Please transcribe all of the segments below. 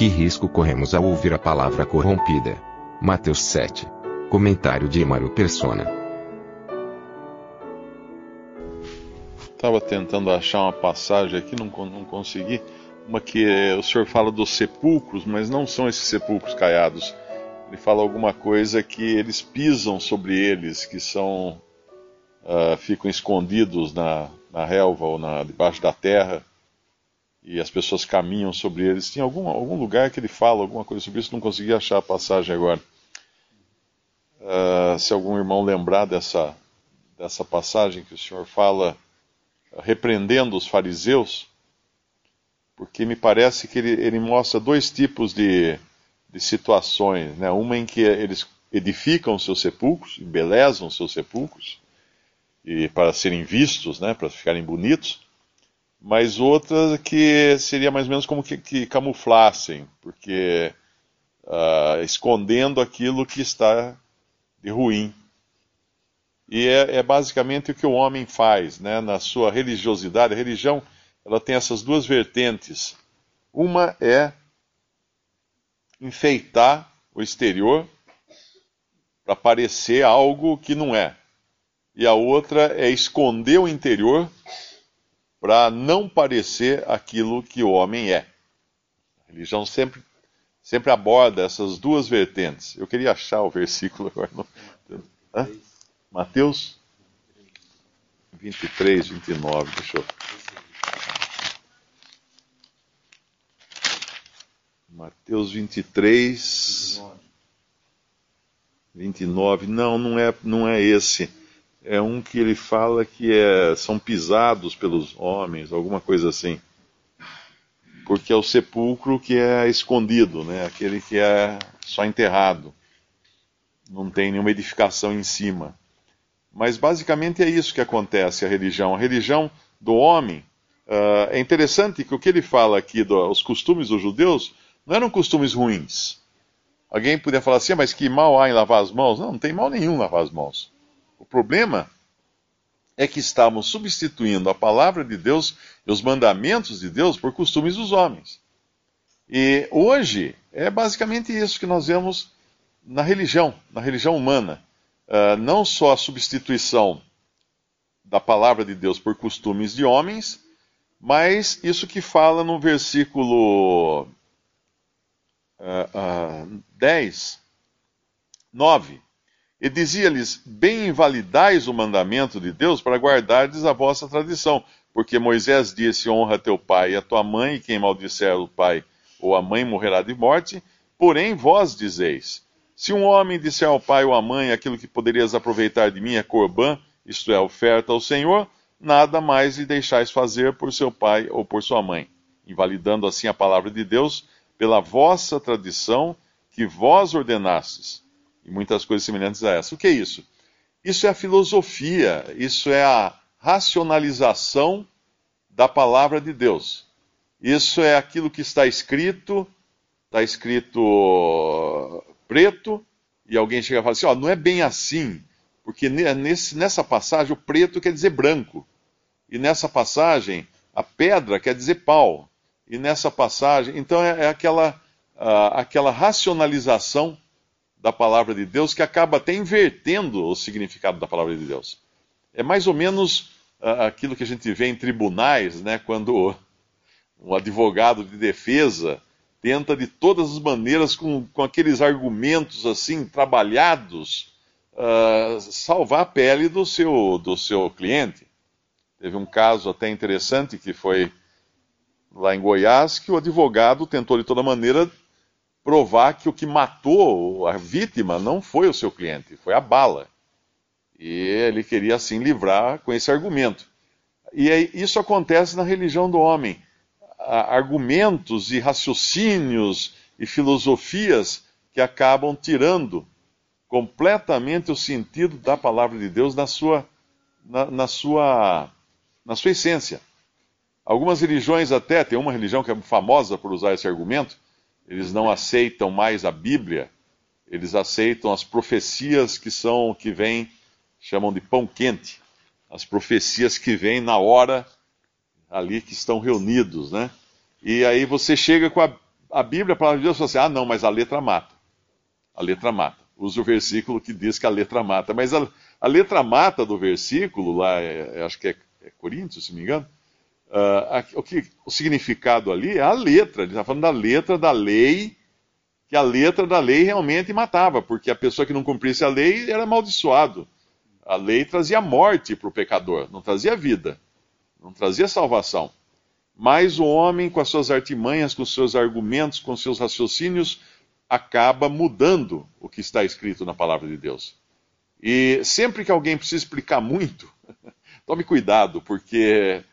Que risco corremos ao ouvir a palavra corrompida? Mateus 7. Comentário de Emaro Persona. Estava tentando achar uma passagem aqui, não, não consegui. Uma que eh, o senhor fala dos sepulcros, mas não são esses sepulcros caiados. Ele fala alguma coisa que eles pisam sobre eles, que são ah, ficam escondidos na, na relva ou na, debaixo da terra, e as pessoas caminham sobre eles. Tem algum, algum lugar que ele fala alguma coisa sobre isso, não consegui achar a passagem agora. Ah, se algum irmão lembrar dessa, dessa passagem que o senhor fala repreendendo os fariseus, porque me parece que ele, ele mostra dois tipos de, de situações. Né? Uma em que eles edificam seus sepulcros, embelezam seus sepulcros, e para serem vistos, né? para ficarem bonitos, mas outra que seria mais ou menos como que, que camuflassem, porque ah, escondendo aquilo que está de ruim. E é, é basicamente o que o homem faz, né? Na sua religiosidade, a religião, ela tem essas duas vertentes. Uma é enfeitar o exterior para parecer algo que não é. E a outra é esconder o interior para não parecer aquilo que o homem é. A religião sempre, sempre aborda essas duas vertentes. Eu queria achar o versículo agora. Não... Mateus 23, 29, deixa eu. Mateus 23, 29. Não, não é, não é esse. É um que ele fala que é, são pisados pelos homens, alguma coisa assim. Porque é o sepulcro que é escondido, né? aquele que é só enterrado. Não tem nenhuma edificação em cima. Mas basicamente é isso que acontece a religião. A religião do homem. Uh, é interessante que o que ele fala aqui dos costumes dos judeus não eram costumes ruins. Alguém poderia falar assim, ah, mas que mal há em lavar as mãos? Não, não tem mal nenhum lavar as mãos. O problema é que estamos substituindo a palavra de Deus e os mandamentos de Deus por costumes dos homens. E hoje é basicamente isso que nós vemos na religião, na religião humana. Uh, não só a substituição da palavra de Deus por costumes de homens, mas isso que fala no versículo uh, uh, 10, 9. E dizia-lhes: Bem invalidais o mandamento de Deus para guardardes a vossa tradição. Porque Moisés disse: Honra teu pai e a tua mãe, e quem maldisser o pai ou a mãe morrerá de morte. Porém, vós dizeis: Se um homem disser ao pai ou à mãe aquilo que poderias aproveitar de mim é corbã, isto é, oferta ao Senhor, nada mais lhe deixais fazer por seu pai ou por sua mãe, invalidando assim a palavra de Deus pela vossa tradição que vós ordenastes e muitas coisas semelhantes a essa. O que é isso? Isso é a filosofia, isso é a racionalização da palavra de Deus. Isso é aquilo que está escrito, está escrito preto, e alguém chega e fala assim: ó, não é bem assim, porque nesse, nessa passagem o preto quer dizer branco, e nessa passagem a pedra quer dizer pau, e nessa passagem, então é, é aquela, uh, aquela racionalização da palavra de Deus que acaba até invertendo o significado da palavra de Deus. É mais ou menos uh, aquilo que a gente vê em tribunais, né, quando um advogado de defesa tenta de todas as maneiras, com, com aqueles argumentos assim trabalhados, uh, salvar a pele do seu, do seu cliente. Teve um caso até interessante que foi lá em Goiás, que o advogado tentou de toda maneira provar que o que matou a vítima não foi o seu cliente, foi a bala. E ele queria assim livrar com esse argumento. E isso acontece na religião do homem. Argumentos e raciocínios e filosofias que acabam tirando completamente o sentido da palavra de Deus na sua, na, na sua, na sua essência. Algumas religiões até, tem uma religião que é famosa por usar esse argumento, eles não aceitam mais a Bíblia, eles aceitam as profecias que são, que vêm, chamam de pão quente, as profecias que vêm na hora ali que estão reunidos, né? E aí você chega com a, a Bíblia, a palavra de Deus, e fala assim, ah não, mas a letra mata. A letra mata. Usa o versículo que diz que a letra mata. Mas a, a letra mata do versículo, lá, é, é, acho que é, é Coríntios, se me engano, Uh, o, que, o significado ali é a letra, ele está falando da letra da lei, que a letra da lei realmente matava, porque a pessoa que não cumprisse a lei era amaldiçoado. A lei trazia morte para o pecador, não trazia vida, não trazia salvação. Mas o homem, com as suas artimanhas, com os seus argumentos, com os seus raciocínios, acaba mudando o que está escrito na palavra de Deus. E sempre que alguém precisa explicar muito, tome cuidado, porque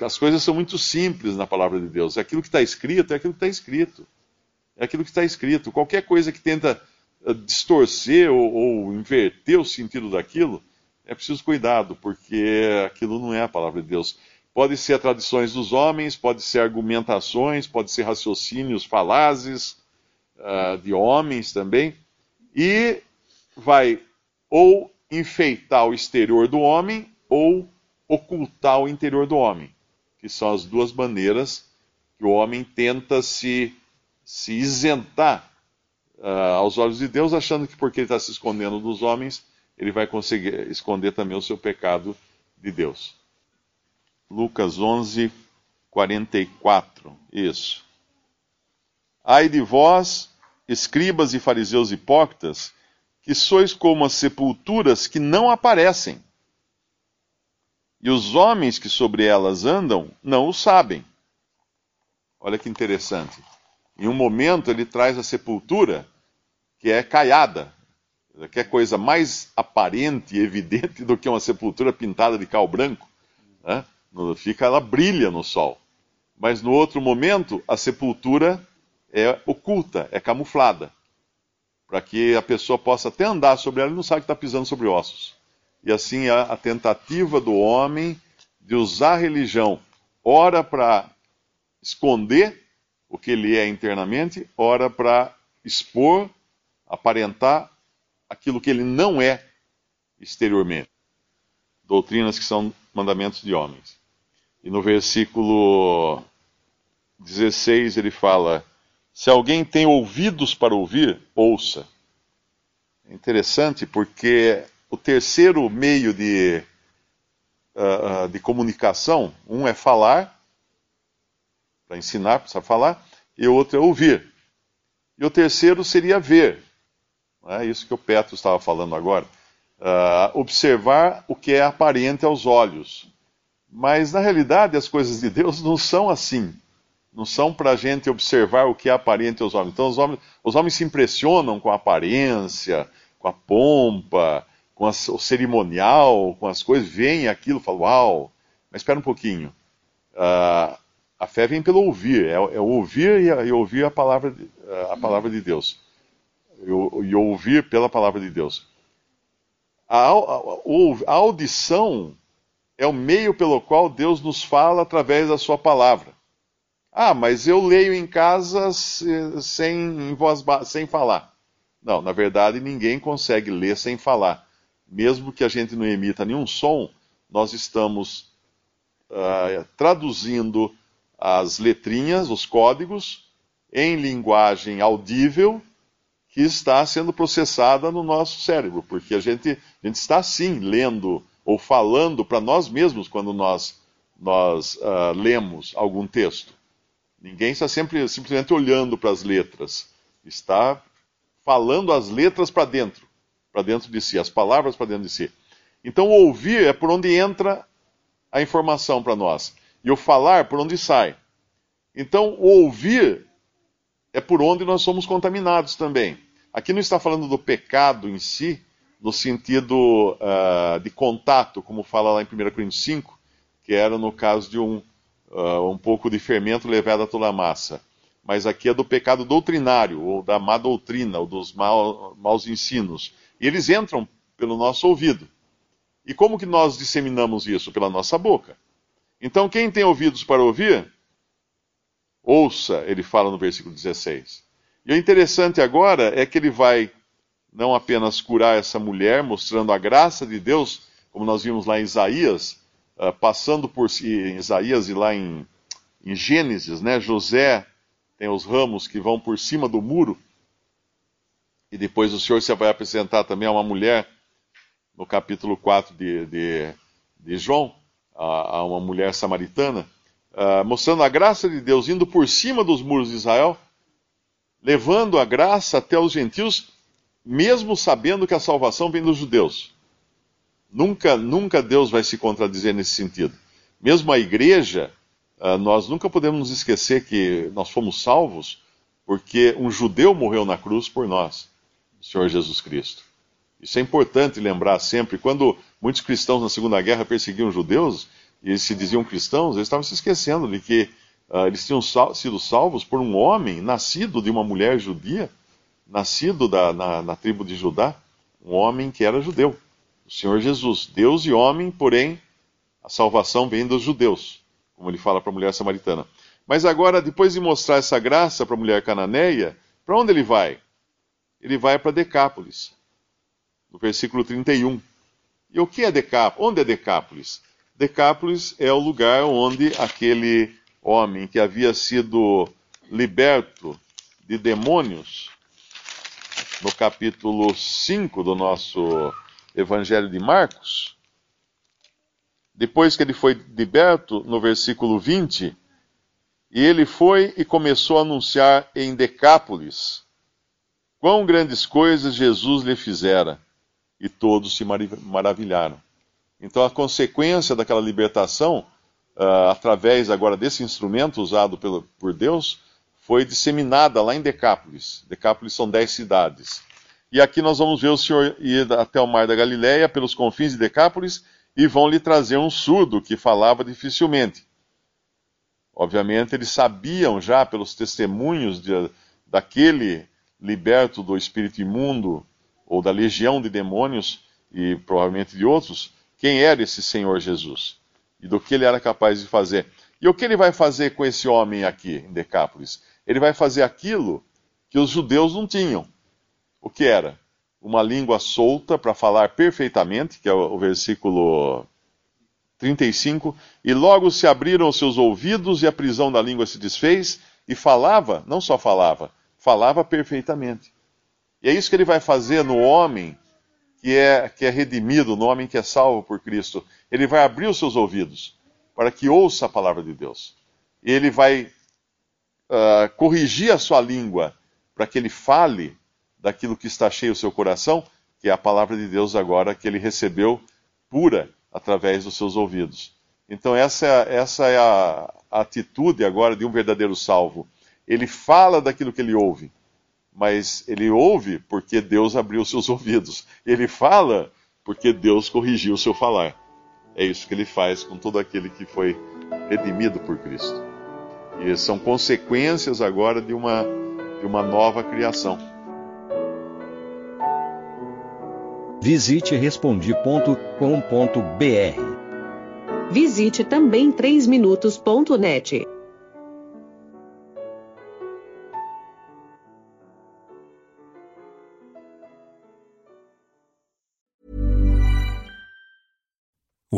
as coisas são muito simples na palavra de Deus. Aquilo que está escrito é aquilo que está escrito. É aquilo que está escrito. Qualquer coisa que tenta uh, distorcer ou, ou, inverter o sentido daquilo, é preciso cuidado, porque aquilo não é a palavra de Deus. Pode ser tradições dos homens, pode ser argumentações, pode ser raciocínios falazes uh, de homens também, e vai ou enfeitar o exterior do homem ou ocultar o interior do homem, que são as duas maneiras que o homem tenta se, se isentar uh, aos olhos de Deus, achando que porque ele está se escondendo dos homens, ele vai conseguir esconder também o seu pecado de Deus. Lucas 11, 44. Isso. Ai de vós, escribas e fariseus hipócritas, que sois como as sepulturas que não aparecem e os homens que sobre elas andam não o sabem. Olha que interessante. Em um momento ele traz a sepultura, que é caiada, que é coisa mais aparente e evidente do que uma sepultura pintada de cal branco. Né? Fica, ela brilha no sol. Mas no outro momento, a sepultura é oculta, é camuflada, para que a pessoa possa até andar sobre ela e não sabe que está pisando sobre ossos e assim a, a tentativa do homem de usar a religião, ora para esconder o que ele é internamente, ora para expor, aparentar aquilo que ele não é exteriormente. Doutrinas que são mandamentos de homens. E no versículo 16 ele fala: Se alguém tem ouvidos para ouvir, ouça. É interessante porque o terceiro meio de, uh, de comunicação, um é falar, para ensinar, precisa falar, e o outro é ouvir. E o terceiro seria ver. É isso que o Petro estava falando agora. Uh, observar o que é aparente aos olhos. Mas, na realidade, as coisas de Deus não são assim. Não são para a gente observar o que é aparente aos homens. Então, os homens, os homens se impressionam com a aparência, com a pompa, com as, o cerimonial, com as coisas, veem aquilo, falam, uau, mas espera um pouquinho. Uh, a fé vem pelo ouvir, é, é ouvir e, ouvir a palavra, a palavra de Deus. E, e ouvir pela palavra de Deus. A, a, a audição é o meio pelo qual Deus nos fala através da sua palavra. Ah, mas eu leio em casa sem, em voz, sem falar. Não, na verdade ninguém consegue ler sem falar mesmo que a gente não emita nenhum som, nós estamos uh, traduzindo as letrinhas, os códigos, em linguagem audível que está sendo processada no nosso cérebro, porque a gente, a gente está sim lendo ou falando para nós mesmos quando nós, nós uh, lemos algum texto. Ninguém está sempre simplesmente olhando para as letras, está falando as letras para dentro para dentro de si, as palavras para dentro de si. Então, o ouvir é por onde entra a informação para nós, e o falar por onde sai. Então, o ouvir é por onde nós somos contaminados também. Aqui não está falando do pecado em si, no sentido uh, de contato, como fala lá em 1 Coríntios 5, que era no caso de um, uh, um pouco de fermento levado a toda a massa. Mas aqui é do pecado doutrinário, ou da má doutrina, ou dos maus ensinos. E eles entram pelo nosso ouvido. E como que nós disseminamos isso? Pela nossa boca. Então, quem tem ouvidos para ouvir, ouça, ele fala no versículo 16. E o interessante agora é que ele vai não apenas curar essa mulher, mostrando a graça de Deus, como nós vimos lá em Isaías, uh, passando por em Isaías e lá em, em Gênesis, né? José tem os ramos que vão por cima do muro, e depois o Senhor se vai apresentar também a uma mulher, no capítulo 4 de, de, de João, a, a, uma mulher samaritana, uh, mostrando a graça de Deus indo por cima dos muros de Israel, levando a graça até os gentios, mesmo sabendo que a salvação vem dos judeus. Nunca, nunca Deus vai se contradizer nesse sentido. Mesmo a igreja, ah, nós nunca podemos nos esquecer que nós fomos salvos porque um judeu morreu na cruz por nós, Senhor Jesus Cristo. Isso é importante lembrar sempre. Quando muitos cristãos na Segunda Guerra perseguiam judeus e eles se diziam cristãos, eles estavam se esquecendo de que uh, eles tinham sal sido salvos por um homem nascido de uma mulher judia, nascido da, na, na tribo de Judá, um homem que era judeu o Senhor Jesus, Deus e homem, porém a salvação vem dos judeus, como ele fala para a mulher samaritana. Mas agora, depois de mostrar essa graça para a mulher cananeia, para onde ele vai? Ele vai para Decápolis, no versículo 31. E o que é Decápolis? Onde é Decápolis? Decápolis é o lugar onde aquele homem que havia sido liberto de demônios, no capítulo 5 do nosso Evangelho de Marcos, depois que ele foi liberto, no versículo 20, e ele foi e começou a anunciar em Decápolis quão grandes coisas Jesus lhe fizera, e todos se maravilharam. Então, a consequência daquela libertação, uh, através agora desse instrumento usado pelo, por Deus, foi disseminada lá em Decápolis. Decápolis são dez cidades. E aqui nós vamos ver o Senhor ir até o mar da Galileia, pelos confins de Decápolis, e vão lhe trazer um surdo que falava dificilmente. Obviamente, eles sabiam já, pelos testemunhos de, daquele liberto do espírito imundo, ou da legião de demônios, e provavelmente de outros, quem era esse Senhor Jesus e do que ele era capaz de fazer. E o que ele vai fazer com esse homem aqui em Decápolis? Ele vai fazer aquilo que os judeus não tinham o que era? Uma língua solta para falar perfeitamente, que é o, versículo 35, e logo se abriram os seus ouvidos e a prisão da língua se desfez, e falava, não só falava, falava perfeitamente. E é isso que ele vai fazer no homem que é, que é redimido, no homem que é salvo por Cristo. Ele vai abrir os seus ouvidos para que ouça a palavra de Deus. E ele vai uh, corrigir a sua língua para que ele fale daquilo que está cheio o seu coração, que é a palavra de Deus agora que ele recebeu pura através dos seus ouvidos. Então, essa é, essa é a, a atitude agora de um verdadeiro salvo. Ele fala daquilo que ele ouve, mas ele ouve porque Deus abriu seus ouvidos. Ele fala porque Deus corrigiu o seu falar. É isso que ele faz com todo aquele que foi redimido por Cristo. E são consequências agora de uma, de uma nova criação. Visite respondi.com.br. Visite também 3minutos.net.